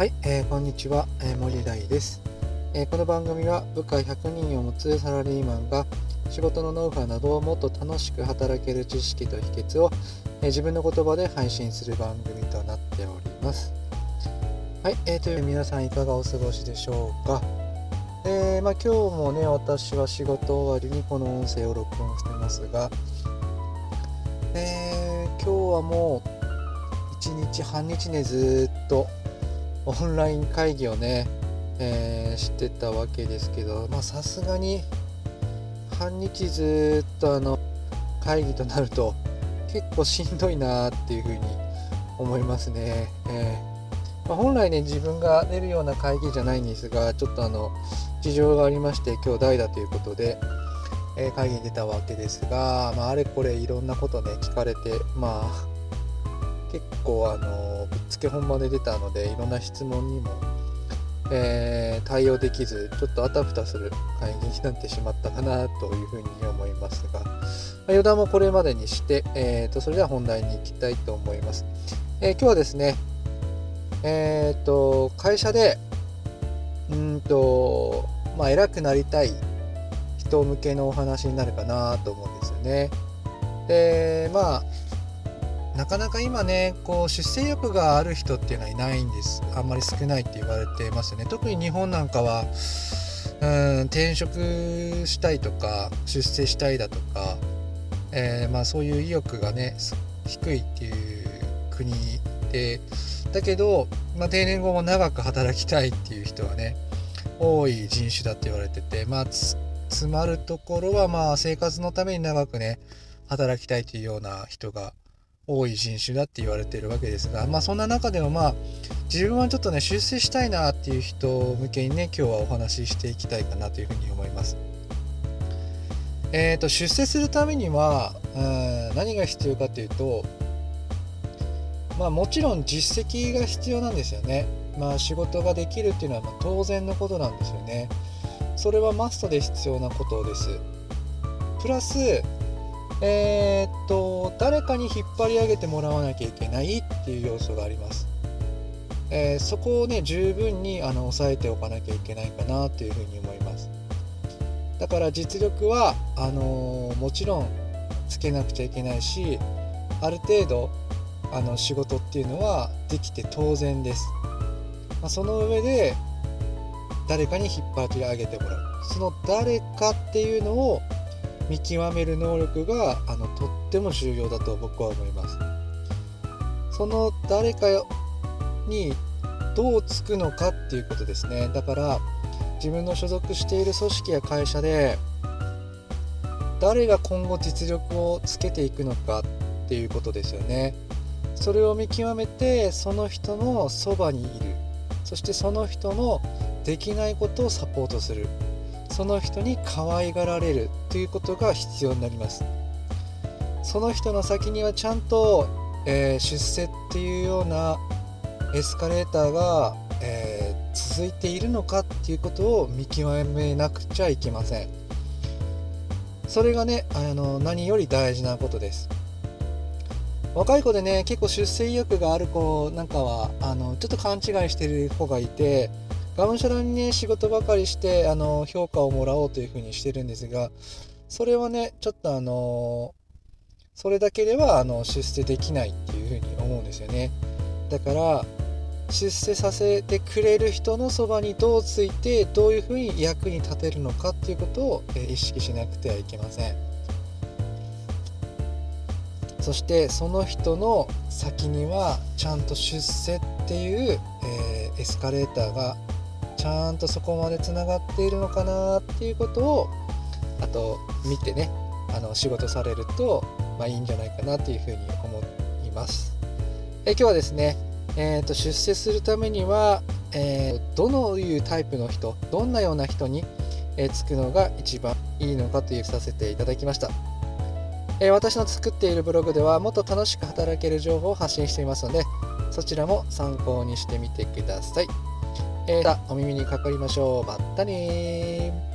はい、えー、こんにちは、えー、森大です、えー、この番組は部下100人を持つサラリーマンが仕事のノウハウなどをもっと楽しく働ける知識と秘訣を、え自分の言葉で配信する番組となっております。はい、えー、という皆さんいかがお過ごしでしょうか。えー、まあ、今日もね私は仕事終わりにこの音声を録音してますが、え今日はもう1日半日ねずっとオンライン会議をね、えー、してたわけですけどさすがに半日ずっとあの会議となると結構しんどいなっていうふうに思いますね。えー、まあ、本来ね自分が出るような会議じゃないんですがちょっとあの事情がありまして今日代だということで、えー、会議に出たわけですが、まあ、あれこれいろんなことね聞かれてまあ結構あのぶっつけ本番で出たのでいろんな質問にも、えー、対応できずちょっとあたふたする会議になってしまったかなというふうに思いますが、まあ、余談もこれまでにして、えーと、それでは本題に行きたいと思います。えー、今日はですねえっ、ー、と会社でうんとまあ偉くなりたい人向けのお話になるかなと思うんですよね。でまあなかなか今ねこう出世欲がある人っていうのはいないんです。あんまり少ないって言われてますね。特に日本なんかはうん転職したいとか出世したいだとか、えー、まあ、そういう意欲がね低いっていう国でだけど、まあ、定年後も長く働きたいっていう人はね多い人種だって言われててまあつまるところはまあ生活のために長くね働きたいというような人が多い人種だって言われてるわけですが、まあ、そんな中でもまあ自分はちょっとね出世したいなっていう人向けにね今日はお話ししていきたいかなというふうに思います。えーと、出世するためにはうん何が必要かというとまあもちろん実績が必要なんですよね。まあ仕事ができるっていうのはま当然のことなんですよね。それはマストで必要なことです。プラスえー、っと誰かに引っ張り上げてもらわなきゃいけないっていう要素があります。えー、そこをね十分にあの抑えておかなきゃいけないかなというふうに思います。だから実力はあのー、もちろんつけなくちゃいけないしある程度あの仕事っていうのはできて当然です。まあ、その上で誰かに引っ張り上げてもらうその誰かっていうのを見極める能力があのとっても重要だと僕は思います。その誰かにどうつくのかっていうことですね。だから自分の所属している組織や会社で誰が今後実力をつけていくのかっていうことですよね。それを見極めてその人のそばにいる。そしてその人のできないことをサポートする。その人に可愛がられるということが必要になります。その人の先にはちゃんと、えー、出世っていうようなエスカレーターが、えー、続いているのかっていうことを見極めなくちゃいけません。それがねあの何より大事なことです。若い子でね結構出世意欲がある子なんかはあのちょっと勘違いしてる子がいてがむしゃらにね仕事ばかりしてあの評価をもらおうというふうにしてるんですがそれはねちょっとあのそれだけではあの出世できないっていうふうに思うんですよね。だから出世させてくれる人のそばにどうついてどういうふうに役に立てるのかっていうことを意識しなくてはいけません。そしてその人の先にはちゃんと出世っていう、えー、エスカレーターがちゃんとそこまでつながっているのかなっていうことをあと見てねあの仕事されると、まあ、いいんじゃないかなというふうに思います。え今日はですね、えーと、出世するためには、えー、どのいうタイプの人どんなような人に、えー、つくのが一番いいのかというさせていただきました。え、私の作っているブログではもっと楽しく働ける情報を発信していますのでそちらも参考にしてみてください。また、お耳にかかりましょう。またね